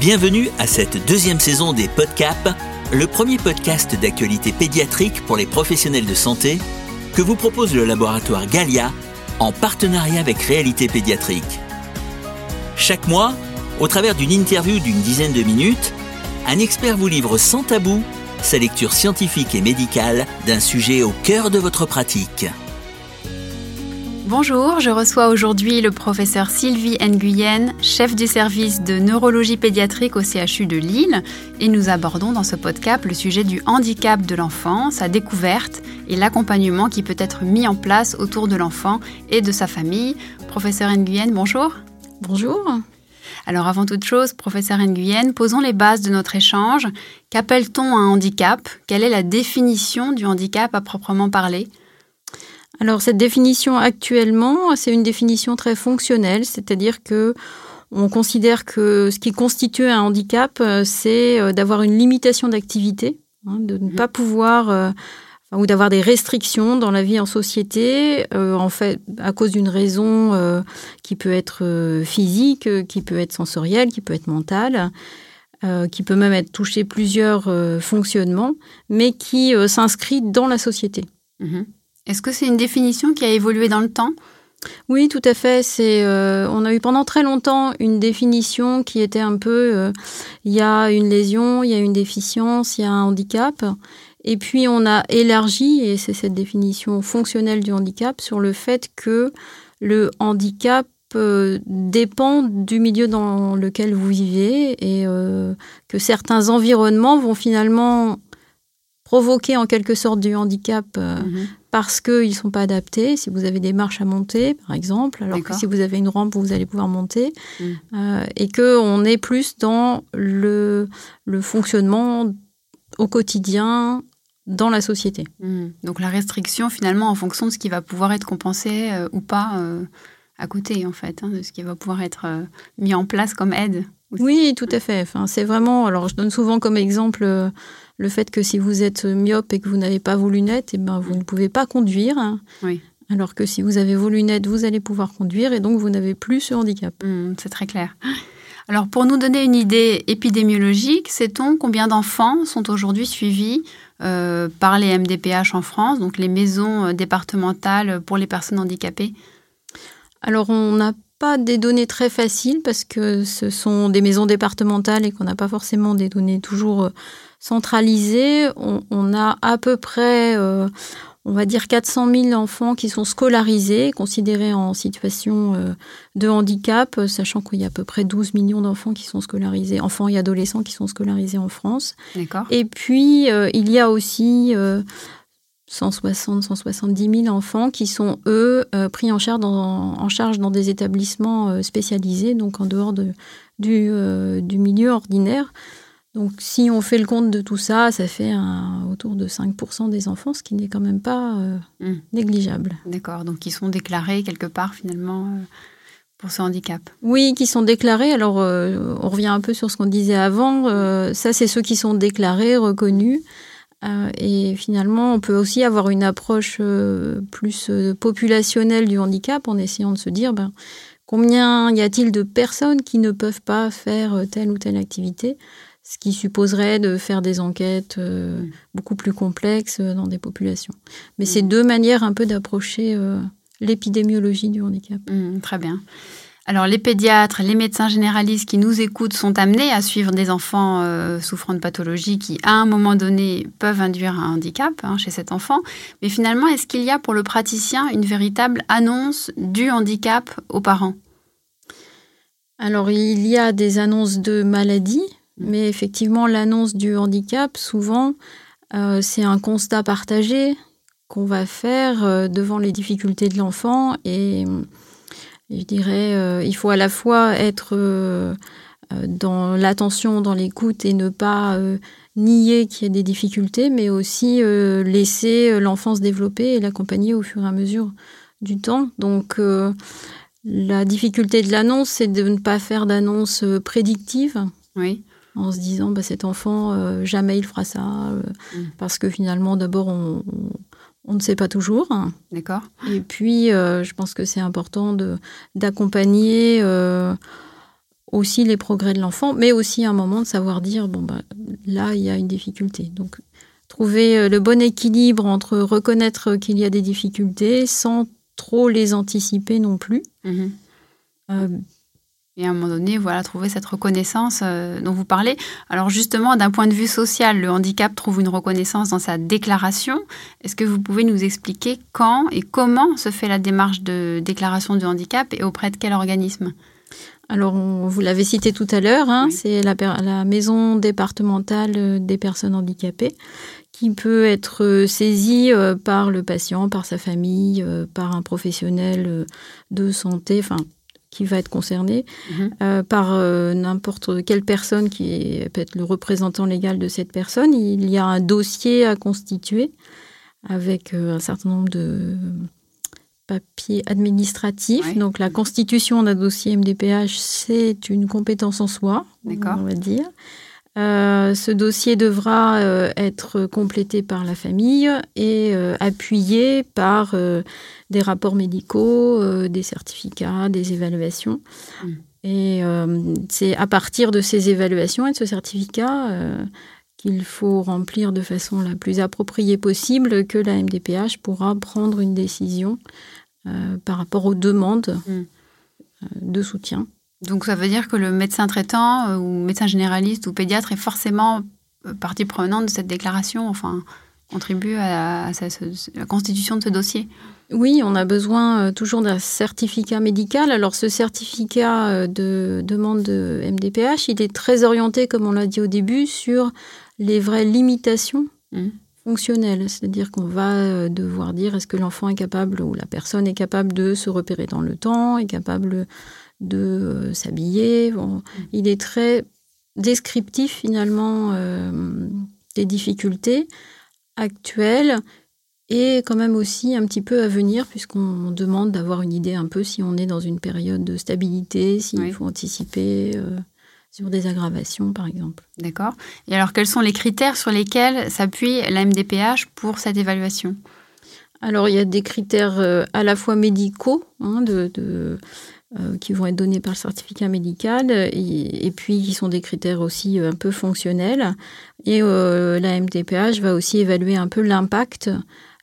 Bienvenue à cette deuxième saison des Podcaps, le premier podcast d'actualité pédiatrique pour les professionnels de santé que vous propose le laboratoire Galia en partenariat avec Réalité Pédiatrique. Chaque mois, au travers d'une interview d'une dizaine de minutes, un expert vous livre sans tabou sa lecture scientifique et médicale d'un sujet au cœur de votre pratique. Bonjour, je reçois aujourd'hui le professeur Sylvie Nguyen, chef du service de neurologie pédiatrique au CHU de Lille, et nous abordons dans ce podcast le sujet du handicap de l'enfant, sa découverte et l'accompagnement qui peut être mis en place autour de l'enfant et de sa famille. Professeur Nguyen, bonjour. Bonjour. Alors avant toute chose, professeur Nguyen, posons les bases de notre échange. Qu'appelle-t-on un handicap? Quelle est la définition du handicap à proprement parler? Alors cette définition actuellement, c'est une définition très fonctionnelle, c'est-à-dire que on considère que ce qui constitue un handicap, euh, c'est euh, d'avoir une limitation d'activité, hein, de ne mhm. pas pouvoir euh, ou d'avoir des restrictions dans la vie en société, en fait, à cause d'une raison qui peut être physique, qui peut être sensorielle, qui peut être mentale, qui peut même être toucher plusieurs fonctionnements, mais qui s'inscrit dans la société. Mhm. Est-ce que c'est une définition qui a évolué dans le temps? Oui, tout à fait. C'est, euh, on a eu pendant très longtemps une définition qui était un peu, euh, il y a une lésion, il y a une déficience, il y a un handicap. Et puis on a élargi, et c'est cette définition fonctionnelle du handicap, sur le fait que le handicap euh, dépend du milieu dans lequel vous vivez et que certains environnements vont finalement provoquer en quelque sorte du handicap mhm parce qu'ils ne sont pas adaptés. Si vous avez des marches à monter, par exemple, alors que si vous avez une rampe, vous allez pouvoir monter. Mm. Euh, et qu'on est plus dans le, le fonctionnement au quotidien dans la société. Mm. Donc la restriction, finalement, en fonction de ce qui va pouvoir être compensé euh, ou pas euh, à côté, en fait, hein, de ce qui va pouvoir être mis en place comme aide. Oui, tout à fait. Enfin, c'est vraiment. Alors, je donne souvent comme exemple le fait que si vous êtes myope et que vous n'avez pas vos lunettes, eh ben, vous ne pouvez pas conduire. Oui. Alors que si vous avez vos lunettes, vous allez pouvoir conduire et donc vous n'avez plus ce handicap. Mmh, c'est très clair. Alors pour nous donner une idée épidémiologique, sait-on combien d'enfants sont aujourd'hui suivis euh, par les MDPH en France, donc les maisons euh, départementales pour les personnes handicapées? Alors on n'a pas des données très faciles parce que ce sont des maisons départementales et qu'on n'a pas forcément des données toujours euh, centralisé, on, a à peu près, euh, on va dire 400 000 enfants qui sont scolarisés, considérés en situation euh, de handicap, sachant qu'il y a à peu près 12 millions d'enfants qui sont scolarisés, enfants et adolescents qui sont scolarisés en France. Et puis, euh, il y a aussi 160, 170 000 enfants qui sont, eux, pris en charge, dans, en charge dans des établissements spécialisés, donc en dehors de, du, du milieu ordinaire. Donc si on fait le compte de tout ça, ça fait autour de 5% des enfants, ce qui n'est quand même pas euh, hmm. négligeable. D'accord, donc qui sont déclarés quelque part finalement euh, pour ce handicap. Oui, qui sont déclarés. Alors euh, on revient un peu sur ce qu'on disait avant. ça, c'est ceux qui sont déclarés, reconnus. et finalement, on peut aussi avoir une approche plus populationnelle du handicap en essayant de se dire ben, combien y a-t-il de personnes qui ne peuvent pas faire telle ou telle activité? Ce qui supposerait de faire des enquêtes euh, mm. beaucoup plus complexes euh, dans des populations. Mais c'est mm. deux manières un peu d'approcher euh, l'épidémiologie du handicap. Mm, très bien. Alors les pédiatres, les médecins généralistes qui nous écoutent sont amenés à suivre des enfants souffrant de pathologies qui, à un moment donné, peuvent induire un handicap hein, chez cet enfant. Mais finalement, est-ce qu'il y a pour le praticien une véritable annonce du handicap aux parents? Alors il y a des annonces de maladies mais effectivement, l'annonce du handicap, souvent, euh, c'est un constat partagé qu'on va faire euh, devant les difficultés de l'enfant. Et je dirais, euh, il faut à la fois être dans l'attention, dans l'écoute et ne pas nier qu'il y a des difficultés, mais aussi laisser l'enfant se développer et l'accompagner au fur et à mesure du temps. Donc, la difficulté de l'annonce, c'est de ne pas faire d'annonce prédictive. Oui en se disant bah, cet enfant, euh, jamais il fera ça. Euh, mm. Parce que finalement, d'abord, on, ne sait pas toujours. D'accord. Et puis, euh, je pense que c'est important d'accompagner aussi les progrès de l'enfant, mais aussi un moment de savoir dire bon bah là il y a une difficulté. Donc trouver le bon équilibre entre reconnaître qu'il y a des difficultés sans trop les anticiper non plus. Mhm. Et à un moment donné, voilà, trouver cette reconnaissance euh, dont vous parlez. Alors justement, d'un point de vue social, le handicap trouve une reconnaissance dans sa déclaration. Est-ce que vous pouvez nous expliquer quand et comment se fait la démarche de déclaration du handicap et auprès de quel organisme? Alors, vous l'avez cité tout à l'heure, hein, c'est la, la, maison départementale des personnes handicapées qui peut être saisie euh, par le patient, par sa famille, euh, par un professionnel de santé, enfin qui va être concerné mhm. euh, par euh, n'importe quelle personne qui peut être le représentant légal de cette personne. Il y a un dossier à constituer avec euh, un certain nombre de papiers administratifs. Donc la constitution d'un dossier MDPH, c'est une compétence en soi, on va dire. Ce dossier devra être complété par la famille et appuyé par des rapports médicaux, euh, des certificats, des évaluations. Mm. Et euh, c'est à partir de ces évaluations et de ce certificat euh, qu'il faut remplir de façon la plus appropriée possible que la MDPH pourra prendre une décision par rapport aux demandes mm. de soutien. Donc ça veut dire que le médecin traitant ou médecin généraliste ou pédiatre est forcément partie prenante de cette déclaration, enfin contribue à la constitution de ce dossier. Oui, on a besoin euh, toujours d'un certificat médical. Alors ce certificat euh, de demande de MDPH, il est très orienté, comme on l'a dit au début, sur les vraies limitations mmh. fonctionnelles. C'est-à-dire qu'on va euh, devoir dire est-ce que l'enfant est capable ou la personne est capable de se repérer dans le temps, est capable de s'habiller. Mmh. Il est très descriptif finalement des difficultés actuelles et quand même aussi un petit peu à venir, puisqu'on demande d'avoir une idée un peu si on est dans une période de stabilité, s'il faut anticiper euh, sur des aggravations, par exemple. D'accord. Et alors, quels sont les critères sur lesquels s'appuie la MDPH pour cette évaluation? Alors, il y a des critères euh, à la fois médicaux, hein, de, euh, qui vont être donnés par le certificat médical, et, puis qui sont des critères aussi un peu fonctionnels. Et la MDPH va aussi évaluer un peu l'impact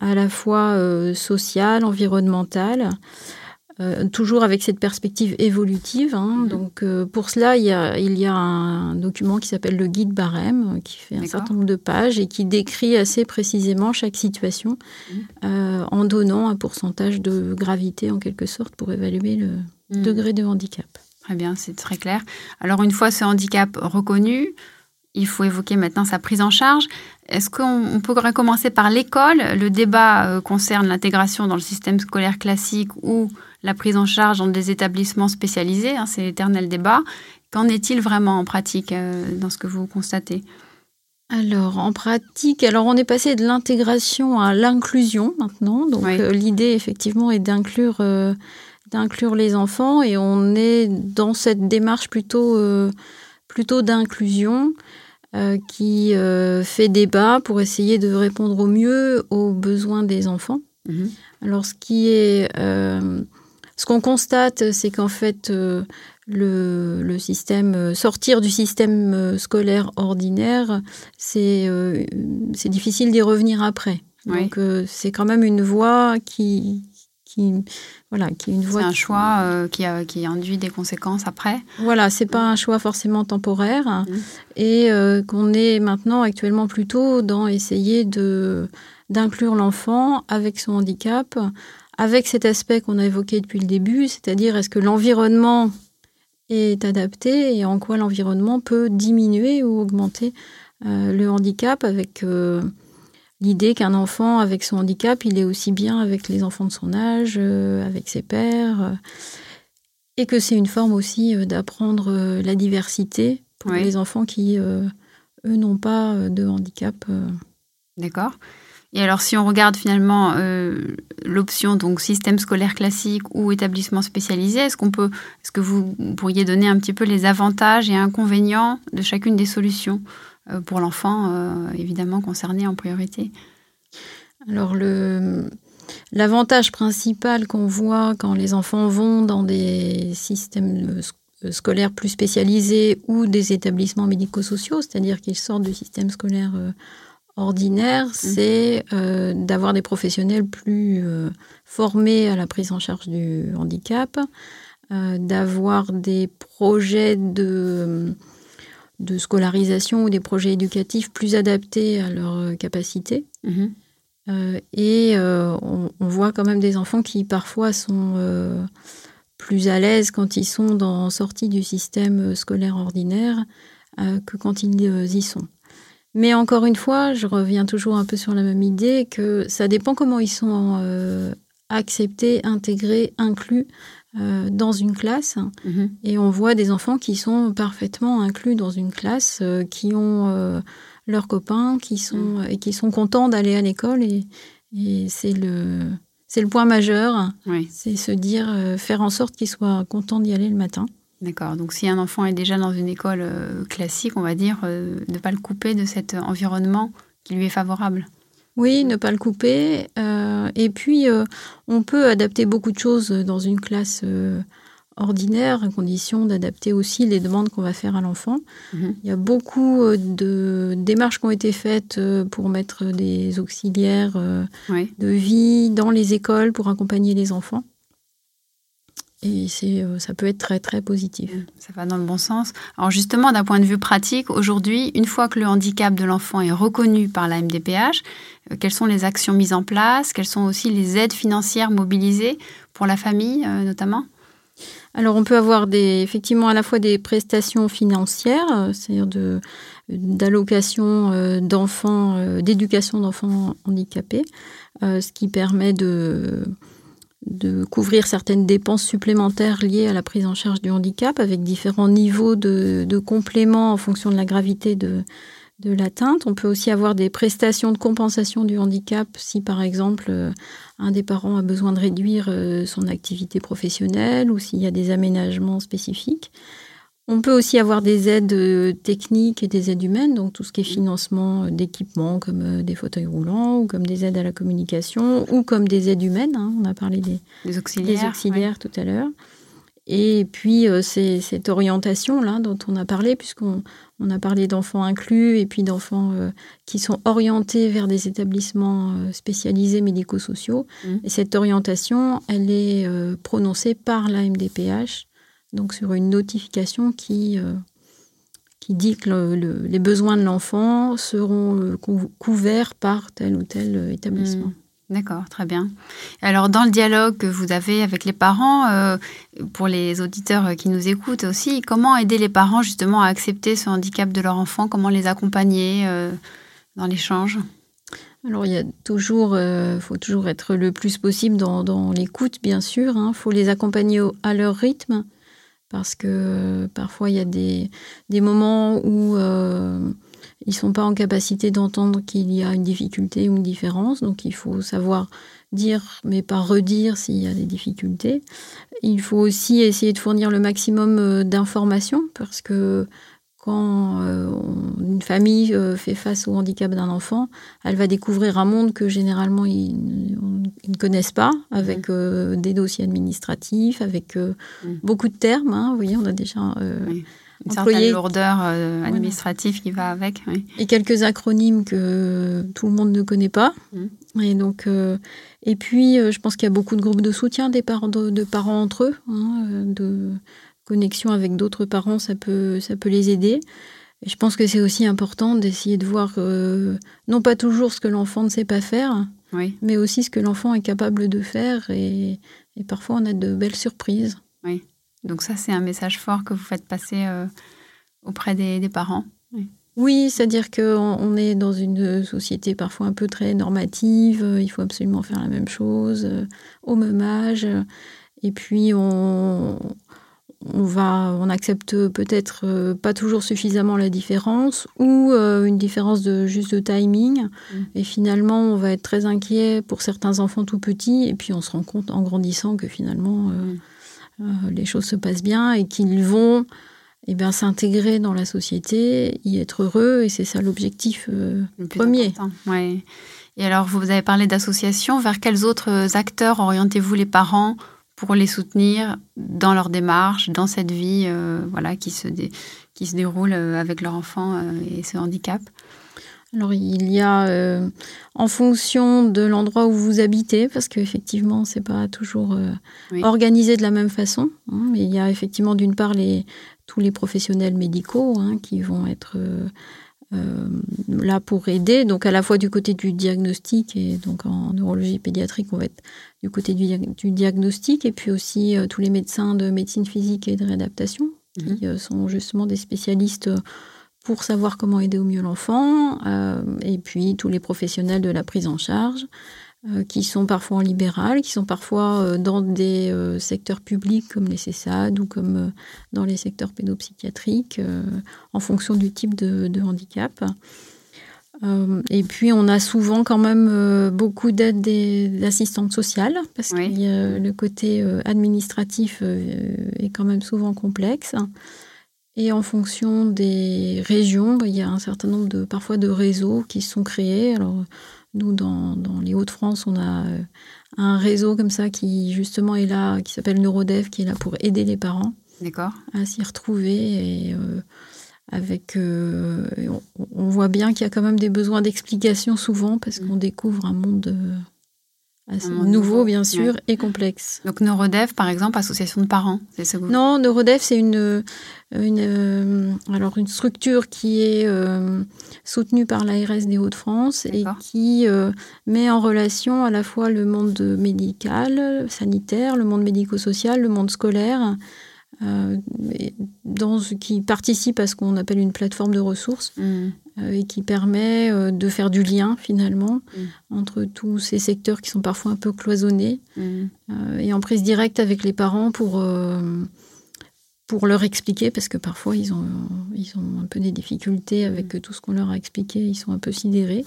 à la fois euh, sociale, environnementale, euh, toujours avec cette perspective évolutive. Hein. Mhm. Donc, euh, pour cela, il y, a, il y a un document qui s'appelle le guide barème, qui fait un certain nombre de pages et qui décrit assez précisément chaque situation mhm. en donnant un pourcentage de gravité, en quelque sorte, pour évaluer le mhm. degré de handicap. Très bien, c'est très clair. Alors, une fois ce handicap reconnu, il faut évoquer maintenant sa prise en charge. Est-ce qu'on pourrait commencer par l'école? Le débat euh, concerne l'intégration dans le système scolaire classique ou la prise en charge dans des établissements spécialisés. Hein, c'est l'éternel débat. Qu'en est-il vraiment en pratique euh, dans ce que vous constatez? Alors, en pratique, alors on est passé de l'intégration à l'inclusion maintenant. Donc, euh, l'idée, effectivement, est d'inclure d'inclure les enfants et on est dans cette démarche plutôt, plutôt d'inclusion. Euh, qui euh, fait débat pour essayer de répondre au mieux aux besoins des enfants. Mhm. Alors, ce qui est, euh, ce qu'on constate, c'est qu'en fait, le, le, système, sortir du système scolaire ordinaire, c'est difficile d'y revenir après. Donc, c'est quand même une voie qui, qui voilà, qui est une voie. C'est un choix euh, qui, a, qui induit des conséquences après. Voilà, c'est pas un choix forcément temporaire mmh. et euh, qu'on est maintenant actuellement plutôt dans essayer de d'inclure l'enfant avec son handicap, avec cet aspect qu'on a évoqué depuis le début, c'est-à-dire est-ce que l'environnement est adapté et en quoi l'environnement peut diminuer ou augmenter euh, le handicap avec l'idée qu'un enfant avec son handicap, il est aussi bien avec les enfants de son âge, euh, avec ses pères, euh, et que c'est une forme aussi euh, d'apprendre la diversité pour les enfants qui, eux, n'ont pas de handicap. D'accord. Et alors, si on regarde finalement l'option donc système scolaire classique ou établissement spécialisé, est-ce qu'on peut, est-ce que vous pourriez donner un petit peu les avantages et inconvénients de chacune des solutions euh, pour l'enfant, euh, évidemment, concerné en priorité? Alors, L'avantage principal qu'on voit quand les enfants vont dans des systèmes scolaires plus spécialisés ou des établissements médico-sociaux, c'est-à-dire qu'ils sortent du système scolaire ordinaire, mmh. c'est d'avoir des professionnels plus formés à la prise en charge du handicap, d'avoir des projets de de scolarisation ou des projets éducatifs plus adaptés à leurs euh, capacités. Euh, et euh, on, voit quand même des enfants qui parfois sont plus à l'aise quand ils sont dans, sortie du système scolaire ordinaire que quand ils y sont. Mais encore une fois, je reviens toujours un peu sur la même idée que ça dépend comment ils sont acceptés, intégrés, inclus euh, dans une classe mhm. et on voit des enfants qui sont parfaitement inclus dans une classe, euh, qui ont euh, leurs copains, qui sont, mhm. et qui sont contents d'aller à l'école et, c'est le, c'est le point majeur, c'est se dire, faire en sorte qu'ils soient contents d'y aller le matin. D'accord. Donc, si un enfant est déjà dans une école classique, on va dire, ne pas le couper de cet environnement qui lui est favorable. Oui, ne pas le couper. Euh, et puis, euh, on peut adapter beaucoup de choses dans une classe euh, ordinaire, à condition d'adapter aussi les demandes qu'on va faire à l'enfant. Mhm. Il y a beaucoup de démarches qui ont été faites pour mettre des auxiliaires de vie dans les écoles pour accompagner les enfants. Et c'est, euh, ça peut être très très positif. Mmh, ça va dans le bon sens. Alors justement, d'un point de vue pratique, aujourd'hui, une fois que le handicap de l'enfant est reconnu par la MDPH, euh, quelles sont les actions mises en place? Quelles sont aussi les aides financières mobilisées pour la famille euh, notamment? Alors on peut avoir des, effectivement à la fois des prestations financières, c'est-à-dire de, d'allocation d'enfants, d'éducation d'enfants handicapés, ce qui permet de de couvrir certaines dépenses supplémentaires liées à la prise en charge du handicap avec différents niveaux de, compléments en fonction de la gravité de, l'atteinte. On peut aussi avoir des prestations de compensation du handicap si par exemple euh, un des parents a besoin de réduire euh, son activité professionnelle ou s'il y a des aménagements spécifiques. On peut aussi avoir des aides euh, techniques et des aides humaines, donc tout ce qui est financement euh, d'équipements comme euh, des fauteuils roulants ou comme des aides à la communication ou comme des aides humaines. Hein. On a parlé des, auxiliaires, tout à l'heure. Et puis c'est cette orientation-là dont on a parlé, puisqu'on on a parlé d'enfants inclus et puis d'enfants qui sont orientés vers des établissements spécialisés médico-sociaux. Mmh. Et cette orientation, elle est prononcée par la MDPH donc sur une notification qui, euh, qui dit que les besoins de l'enfant seront euh, couverts par tel ou tel euh, établissement. Hmm. D'accord, très bien. Alors, dans le dialogue que vous avez avec les parents, pour les auditeurs qui nous écoutent aussi, comment aider les parents justement à accepter ce handicap de leur enfant? Comment les accompagner dans l'échange? Alors il y a toujours, faut toujours être le plus possible dans, l'écoute, bien sûr. Il hein. faut les accompagner à leur rythme parce que euh, parfois il y a des, des moments où euh, ils sont pas en capacité d'entendre qu'il y a une difficulté ou une différence, donc il faut savoir dire mais pas redire s'il y a des difficultés. Il faut aussi essayer de fournir le maximum euh, d'informations parce que quand euh, une famille euh, fait face au handicap d'un enfant, elle va découvrir un monde que généralement ils, ne connaissent pas, avec euh, des dossiers administratifs, avec beaucoup de termes. Hein. vous voyez, on a déjà oui. une certaine lourdeur administrative qui va avec. Et quelques acronymes que tout le monde ne connaît pas. Mmh. Et donc, et puis, je pense qu'il y a beaucoup de groupes de soutien des parents, de, parents entre eux, hein, de connexion avec d'autres parents, ça peut, ça peut les aider. Et je pense que c'est aussi important d'essayer de voir euh, non pas toujours ce que l'enfant ne sait pas faire, mais aussi ce que l'enfant est capable de faire. Et, parfois, on a de belles surprises. Oui. Donc ça, c'est un message fort que vous faites passer euh, auprès des, parents. Oui. c'est-à-dire qu'on on est dans une société parfois un peu très normative, il faut absolument faire la même chose euh, au même âge. Et puis, on, on va, on accepte peut-être euh, pas toujours suffisamment la différence ou euh, une différence de juste de timing. Mm. Et finalement, on va être très inquiet pour certains enfants tout petits. Et puis, on se rend compte en grandissant que finalement, euh, mm. les choses se passent bien et qu'ils vont eh bien, s'intégrer dans la société, y être heureux. Et c'est ça l'objectif premier. Et alors, vous avez parlé d'associations. Vers quels autres acteurs orientez-vous les parents pour les soutenir dans leur démarche, dans cette vie euh, voilà, qui, se qui se déroule euh, avec leur enfant euh, et ce handicap. Alors il y a, en fonction de l'endroit où vous habitez, parce qu'effectivement c'est pas toujours organisé de la même façon, hein, mais il y a effectivement d'une part les, tous les professionnels médicaux hein, qui vont être euh, là pour aider, donc à la fois du côté du diagnostic et donc en neurologie pédiatrique, on va être du côté du, diagnostic et puis aussi euh, tous les médecins de médecine physique et de réadaptation qui mhm. euh, sont justement des spécialistes pour savoir comment aider au mieux l'enfant et puis tous les professionnels de la prise en charge qui sont parfois en libéral, qui sont parfois euh, dans des euh, secteurs publics comme les CESAD ou comme dans les secteurs pédopsychiatriques, en fonction du type de, handicap. et puis, on a souvent quand même beaucoup d'aide d'assistantes sociales, parce que le côté administratif est quand même souvent complexe. Et en fonction des régions, bah, il y a un certain nombre de, parfois de réseaux qui sont créés. Alors, nous, dans, les Hauts-de-France, on a euh, un réseau comme ça qui justement est là, qui s'appelle Neurodev, qui est là pour aider les parents à s'y retrouver. Et euh, avec, euh, on, voit bien qu'il y a quand même des besoins d'explication souvent parce mmh. qu'on découvre un monde nouveau, bien sûr, et complexe. Donc Neurodev, par exemple, association de parents, c'est ça Non, Neurodev, c'est une, une, euh, alors une structure qui est euh, soutenue par l'ARS des Hauts-de-France et qui euh, met en relation à la fois le monde médical, sanitaire, le monde médico-social, le monde scolaire, dans, qui participe à ce qu'on appelle une plateforme de ressources. Mmh. Euh, et qui permet euh, de faire du lien finalement mm. entre tous ces secteurs qui sont parfois un peu cloisonnés mm. euh, et en prise directe avec les parents pour, pour leur expliquer parce que parfois ils ont, ils ont un peu des difficultés avec mm. tout ce qu'on leur a expliqué, ils sont un peu sidérés.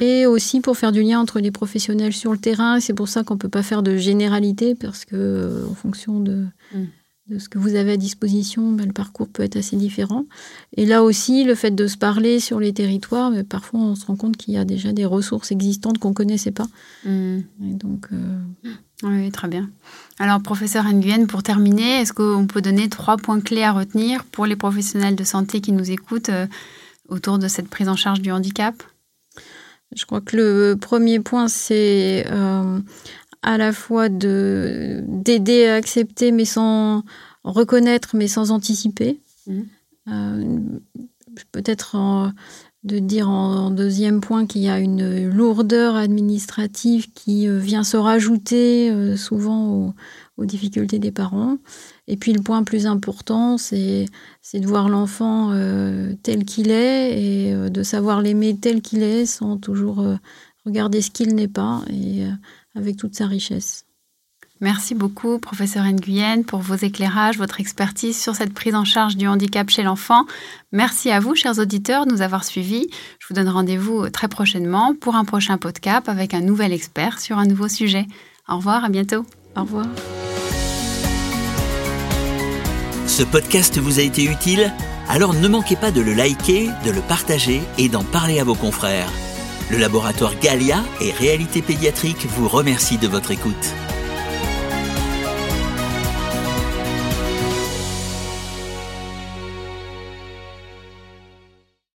Et aussi pour faire du lien entre les professionnels sur le terrain. C'est pour ça qu'on ne peut pas faire de généralité parce que en fonction de, de ce que vous avez à disposition, ben, le parcours peut être assez différent. Et là aussi, le fait de se parler sur les territoires, ben, parfois on se rend compte qu'il y a déjà des ressources existantes qu'on ne connaissait pas. Hmm. donc, euh, Oui, très bien. Alors, professeur Nguyen, pour terminer, est-ce qu'on peut donner trois points clés à retenir pour les professionnels de santé qui nous écoutent euh, autour de cette prise en charge du handicap? je crois que le premier point, c'est euh, à la fois de d'aider à accepter mais sans reconnaître mais sans anticiper. Mmh. Euh, peut-être de dire en deuxième point qu'il y a une lourdeur administrative qui euh, vient se rajouter euh, souvent aux, difficultés des parents. Et puis le point plus important, c'est de voir l'enfant tel qu'il est et de savoir l'aimer tel qu'il est sans toujours regarder ce qu'il n'est pas. Et avec toute sa richesse. Merci beaucoup, professeur Nguyen, pour vos éclairages, votre expertise sur cette prise en charge du handicap chez l'enfant. Merci à vous, chers auditeurs, de nous avoir suivis. Je vous donne rendez-vous très prochainement pour un prochain podcast avec un nouvel expert sur un nouveau sujet. Au revoir, à bientôt. Au revoir. Ce podcast vous a été utile? Alors ne manquez pas de le liker, de le partager et d'en parler à vos confrères. Le laboratoire Galia et Réalité Pédiatrique vous remercie de votre écoute.